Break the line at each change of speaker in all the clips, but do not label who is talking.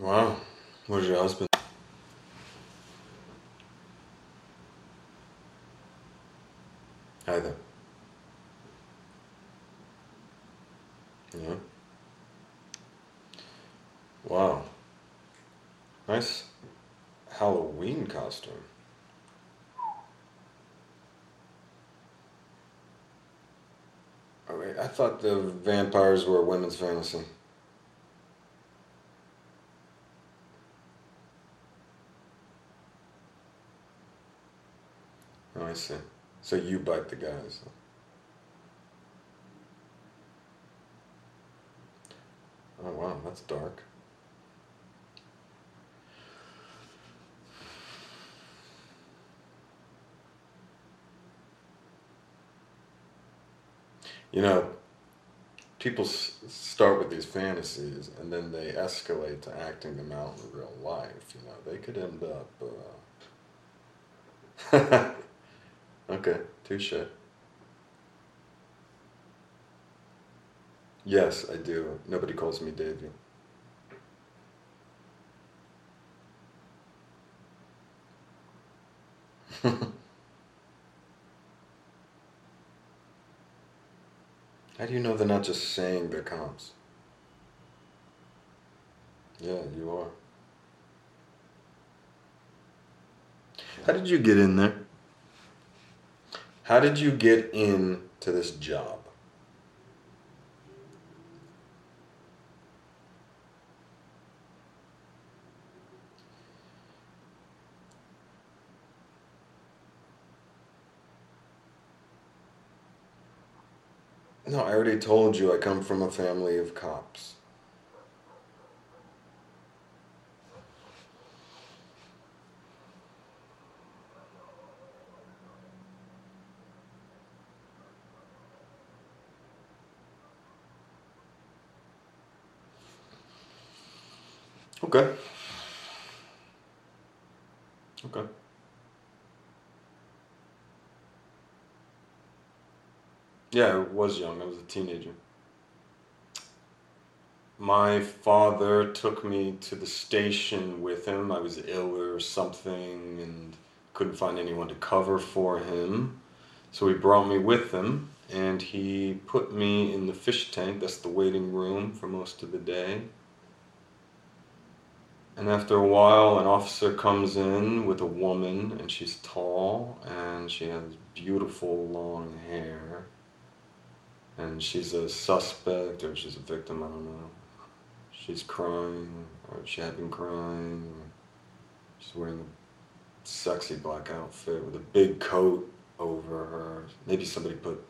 Wow. Where's your husband? Hi there. Yeah. Wow. Nice Halloween costume. Oh, I thought the vampires were a women's fantasy. Oh, I see. So you bite the guys. Oh, wow, that's dark. You know, people s- start with these fantasies and then they escalate to acting them out in real life. You know, they could end up. Uh... okay, touche. Yes, I do. Nobody calls me Davey. How do you know they're not just saying they're comps? Yeah, you are. How did you get in there? How did you get in to this job? No, I already told you I come from a family of cops. Okay. Okay. Yeah, I was young. I was a teenager. My father took me to the station with him. I was ill or something and couldn't find anyone to cover for him. So he brought me with him and he put me in the fish tank. That's the waiting room for most of the day. And after a while, an officer comes in with a woman, and she's tall, and she has beautiful long hair. And she's a suspect, or she's a victim, I don't know. She's crying, or she had been crying. She's wearing a sexy black outfit with a big coat over her. Maybe somebody put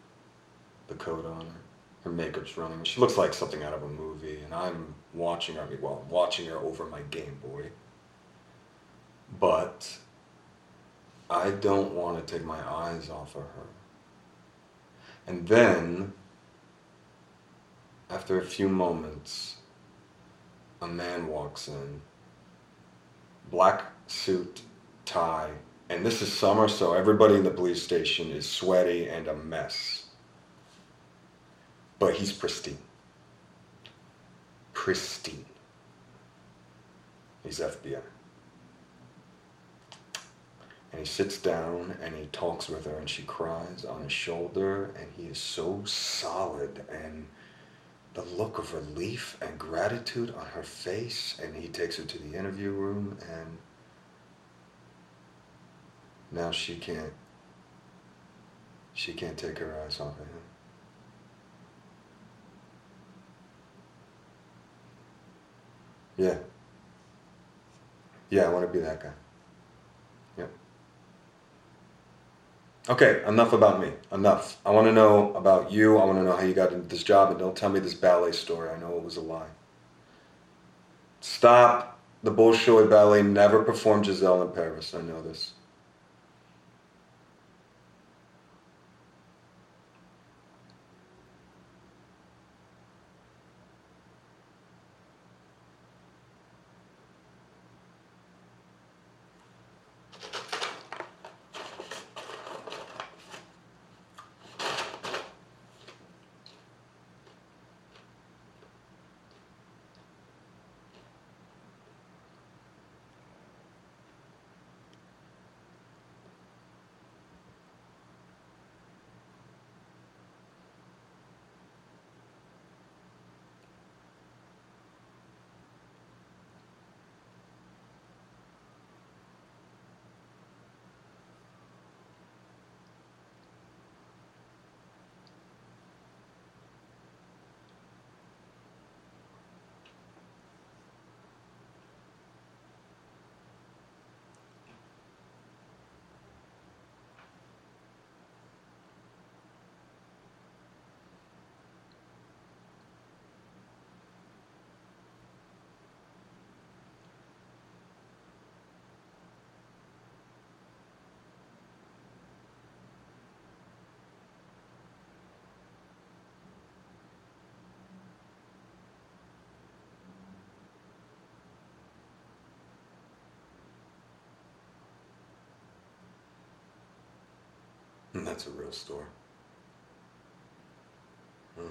the coat on her. Her makeup's running. She looks like something out of a movie, and I'm watching her. Well, I'm watching her over my Game Boy. But I don't want to take my eyes off of her. And then, after a few moments, a man walks in. Black suit, tie, and this is summer, so everybody in the police station is sweaty and a mess but he's pristine. Pristine. He's FBI. And he sits down and he talks with her and she cries on his shoulder and he is so solid and the look of relief and gratitude on her face and he takes her to the interview room and now she can't she can't take her eyes off of him. Yeah. Yeah, I want to be that guy. Yeah. Okay, enough about me. Enough. I want to know about you. I want to know how you got into this job, and don't tell me this ballet story. I know it was a lie. Stop. The Bolshoi Ballet never performed Giselle in Paris. I know this. And that's a real store. Hmm.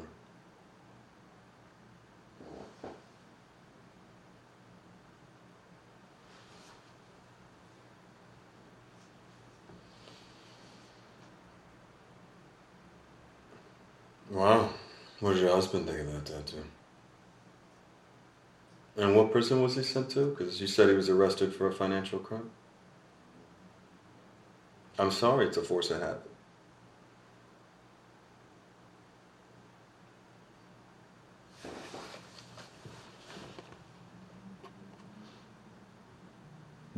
Wow. What did your husband think of that tattoo? And what prison was he sent to? Because you said he was arrested for a financial crime. I'm sorry it's a force of habit.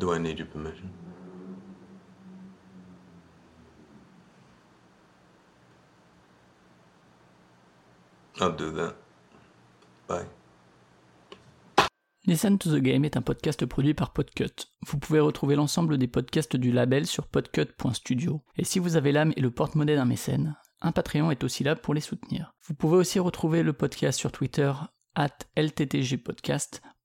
Do I need your permission? I'll do that. Bye.
Listen to the Game est un podcast produit par Podcut. Vous pouvez retrouver l'ensemble des podcasts du label sur podcut.studio. Et si vous avez l'âme et le porte-monnaie d'un mécène, un Patreon est aussi là pour les soutenir. Vous pouvez aussi retrouver le podcast sur Twitter, at LTTGpodcast